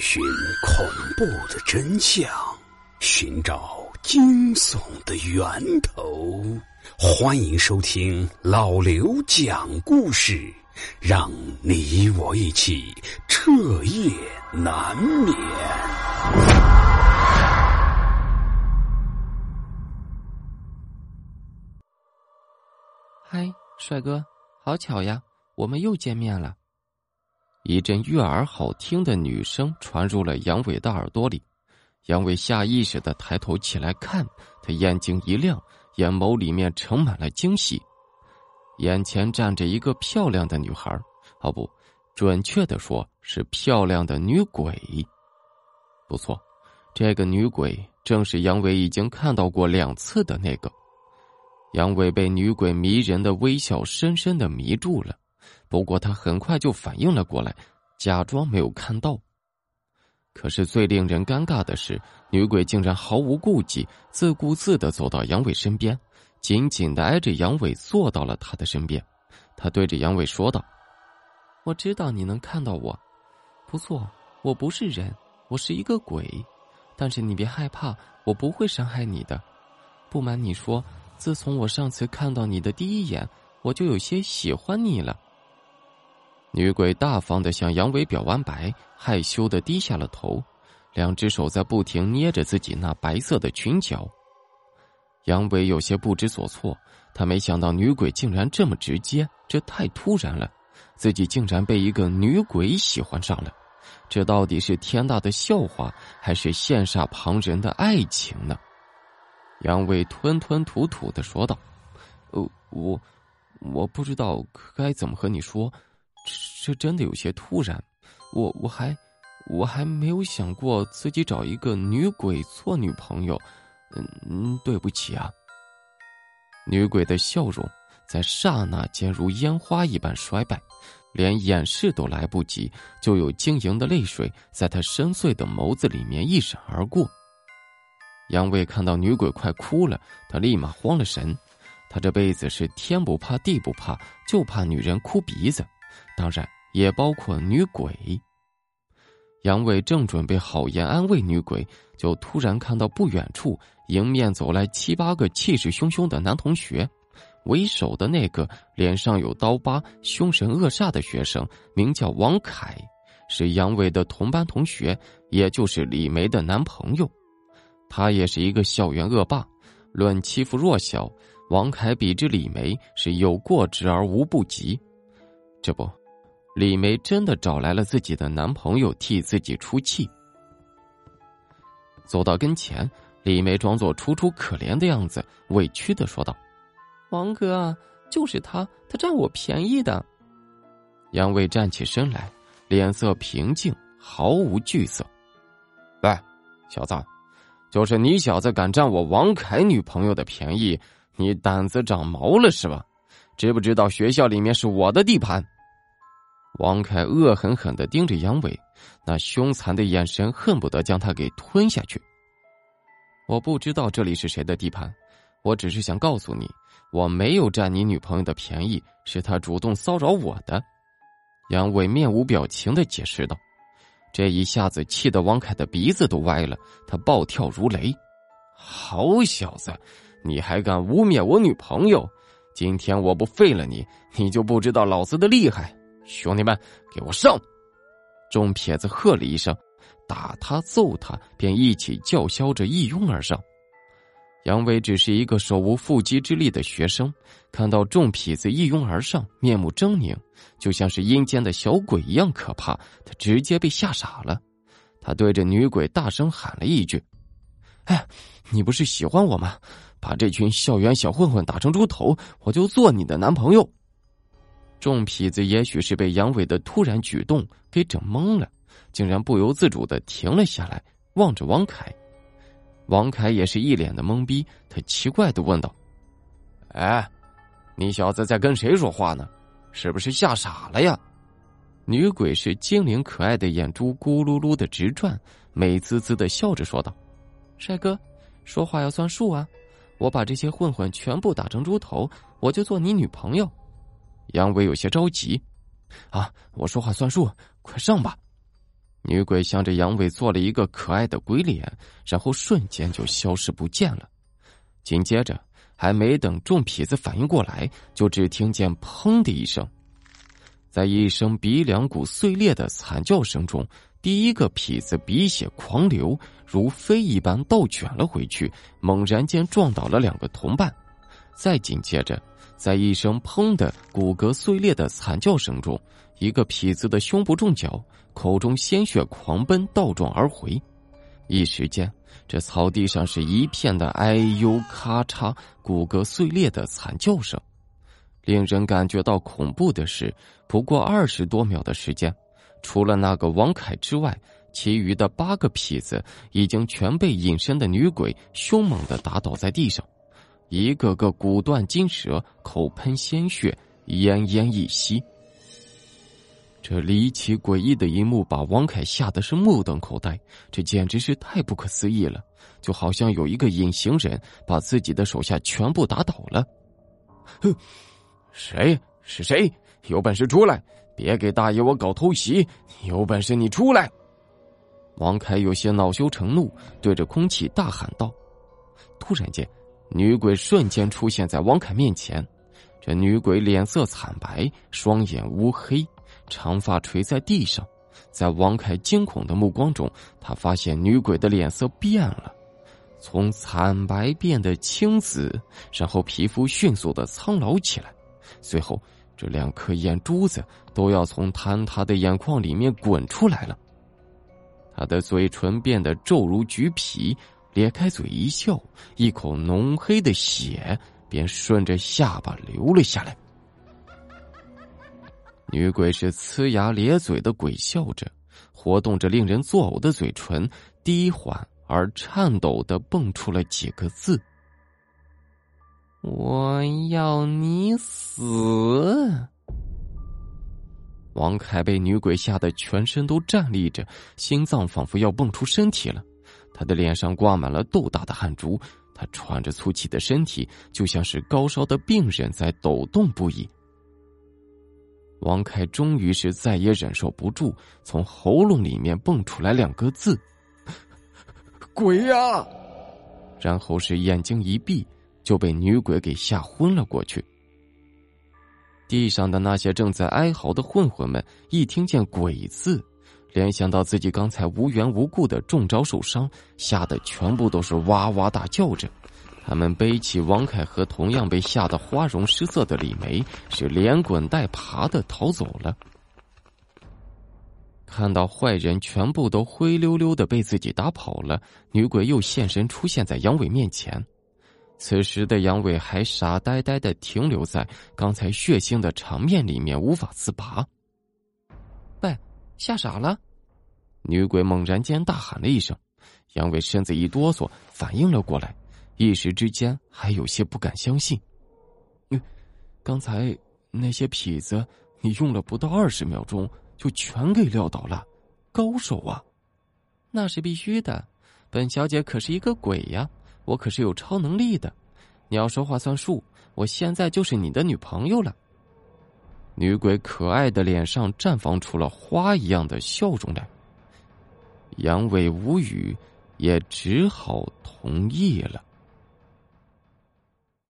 寻恐怖的真相，寻找惊悚的源头。欢迎收听老刘讲故事，让你我一起彻夜难眠。嗨，帅哥，好巧呀，我们又见面了。一阵悦耳好听的女声传入了杨伟的耳朵里，杨伟下意识的抬头起来看，他眼睛一亮，眼眸里面盛满了惊喜。眼前站着一个漂亮的女孩，哦不，准确的说是漂亮的女鬼。不错，这个女鬼正是杨伟已经看到过两次的那个。杨伟被女鬼迷人的微笑深深的迷住了。不过他很快就反应了过来，假装没有看到。可是最令人尴尬的是，女鬼竟然毫无顾忌、自顾自的走到杨伟身边，紧紧的挨着杨伟坐到了他的身边。他对着杨伟说道：“我知道你能看到我，不错，我不是人，我是一个鬼，但是你别害怕，我不会伤害你的。不瞒你说，自从我上次看到你的第一眼，我就有些喜欢你了。”女鬼大方的向杨伟表完白，害羞的低下了头，两只手在不停捏着自己那白色的裙角。杨伟有些不知所措，他没想到女鬼竟然这么直接，这太突然了，自己竟然被一个女鬼喜欢上了，这到底是天大的笑话，还是羡煞旁人的爱情呢？杨伟吞吞吐吐的说道：“呃，我，我不知道该怎么和你说。”这真的有些突然，我我还我还没有想过自己找一个女鬼做女朋友，嗯，对不起啊。女鬼的笑容在刹那间如烟花一般衰败，连掩饰都来不及，就有晶莹的泪水在她深邃的眸子里面一闪而过。杨卫看到女鬼快哭了，他立马慌了神，他这辈子是天不怕地不怕，就怕女人哭鼻子。当然，也包括女鬼。杨伟正准备好言安慰女鬼，就突然看到不远处迎面走来七八个气势汹汹的男同学。为首的那个脸上有刀疤、凶神恶煞的学生，名叫王凯，是杨伟的同班同学，也就是李梅的男朋友。他也是一个校园恶霸，论欺负弱小，王凯比之李梅是有过之而无不及。这不，李梅真的找来了自己的男朋友替自己出气。走到跟前，李梅装作楚楚可怜的样子，委屈的说道：“王哥，就是他，他占我便宜的。”杨伟站起身来，脸色平静，毫无惧色。“喂，小子，就是你小子敢占我王凯女朋友的便宜，你胆子长毛了是吧？知不知道学校里面是我的地盘？”王凯恶狠狠的盯着杨伟，那凶残的眼神恨不得将他给吞下去。我不知道这里是谁的地盘，我只是想告诉你，我没有占你女朋友的便宜，是她主动骚扰我的。杨伟面无表情的解释道。这一下子气得王凯的鼻子都歪了，他暴跳如雷：“好小子，你还敢污蔑我女朋友？今天我不废了你，你就不知道老子的厉害！”兄弟们，给我上！众撇子喝了一声，打他揍他，便一起叫嚣着一拥而上。杨伟只是一个手无缚鸡之力的学生，看到众痞子一拥而上，面目狰狞，就像是阴间的小鬼一样可怕。他直接被吓傻了，他对着女鬼大声喊了一句：“哎，你不是喜欢我吗？把这群校园小混混打成猪头，我就做你的男朋友。”众痞子也许是被杨伟的突然举动给整懵了，竟然不由自主的停了下来，望着王凯。王凯也是一脸的懵逼，他奇怪的问道：“哎，你小子在跟谁说话呢？是不是吓傻了呀？”女鬼是精灵可爱的眼珠咕噜噜的直转，美滋滋的笑着说道：“帅哥，说话要算数啊！我把这些混混全部打成猪头，我就做你女朋友。”杨伟有些着急，啊！我说话算数，快上吧！女鬼向着杨伟做了一个可爱的鬼脸，然后瞬间就消失不见了。紧接着，还没等众痞子反应过来，就只听见“砰”的一声，在一声鼻梁骨碎裂的惨叫声中，第一个痞子鼻血狂流，如飞一般倒卷了回去，猛然间撞倒了两个同伴。再紧接着，在一声“砰”的骨骼碎裂的惨叫声中，一个痞子的胸部中脚，口中鲜血狂奔，倒撞而回。一时间，这草地上是一片的哎呦、咔嚓，骨骼碎裂的惨叫声。令人感觉到恐怖的是，不过二十多秒的时间，除了那个王凯之外，其余的八个痞子已经全被隐身的女鬼凶猛的打倒在地上。一个个骨断筋折，口喷鲜血，奄奄一息。这离奇诡异的一幕把王凯吓得是目瞪口呆，这简直是太不可思议了，就好像有一个隐形人把自己的手下全部打倒了。哼，谁是谁？有本事出来！别给大爷我搞偷袭！有本事你出来！王凯有些恼羞成怒，对着空气大喊道。突然间。女鬼瞬间出现在王凯面前，这女鬼脸色惨白，双眼乌黑，长发垂在地上。在王凯惊恐的目光中，他发现女鬼的脸色变了，从惨白变得青紫，然后皮肤迅速的苍老起来，随后这两颗眼珠子都要从坍塌的眼眶里面滚出来了。他的嘴唇变得皱如橘皮。咧开嘴一笑，一口浓黑的血便顺着下巴流了下来。女鬼是呲牙咧嘴的鬼笑着，活动着令人作呕的嘴唇，低缓而颤抖的蹦出了几个字：“我要你死。”王凯被女鬼吓得全身都站立着，心脏仿佛要蹦出身体了。他的脸上挂满了豆大的汗珠，他喘着粗气的身体，就像是高烧的病人在抖动不已。王凯终于是再也忍受不住，从喉咙里面蹦出来两个字：“鬼呀！”然后是眼睛一闭，就被女鬼给吓昏了过去。地上的那些正在哀嚎的混混们，一听见“鬼”字。联想到自己刚才无缘无故的中招受伤，吓得全部都是哇哇大叫着。他们背起王凯和同样被吓得花容失色的李梅，是连滚带爬的逃走了。看到坏人全部都灰溜溜的被自己打跑了，女鬼又现身出现在杨伟面前。此时的杨伟还傻呆呆的停留在刚才血腥的场面里面，无法自拔。喂。吓傻了，女鬼猛然间大喊了一声，杨伟身子一哆嗦，反应了过来，一时之间还有些不敢相信。嗯刚才那些痞子，你用了不到二十秒钟就全给撂倒了，高手啊！那是必须的，本小姐可是一个鬼呀，我可是有超能力的，你要说话算数，我现在就是你的女朋友了。女鬼可爱的脸上绽放出了花一样的笑容来，杨伟无语，也只好同意了。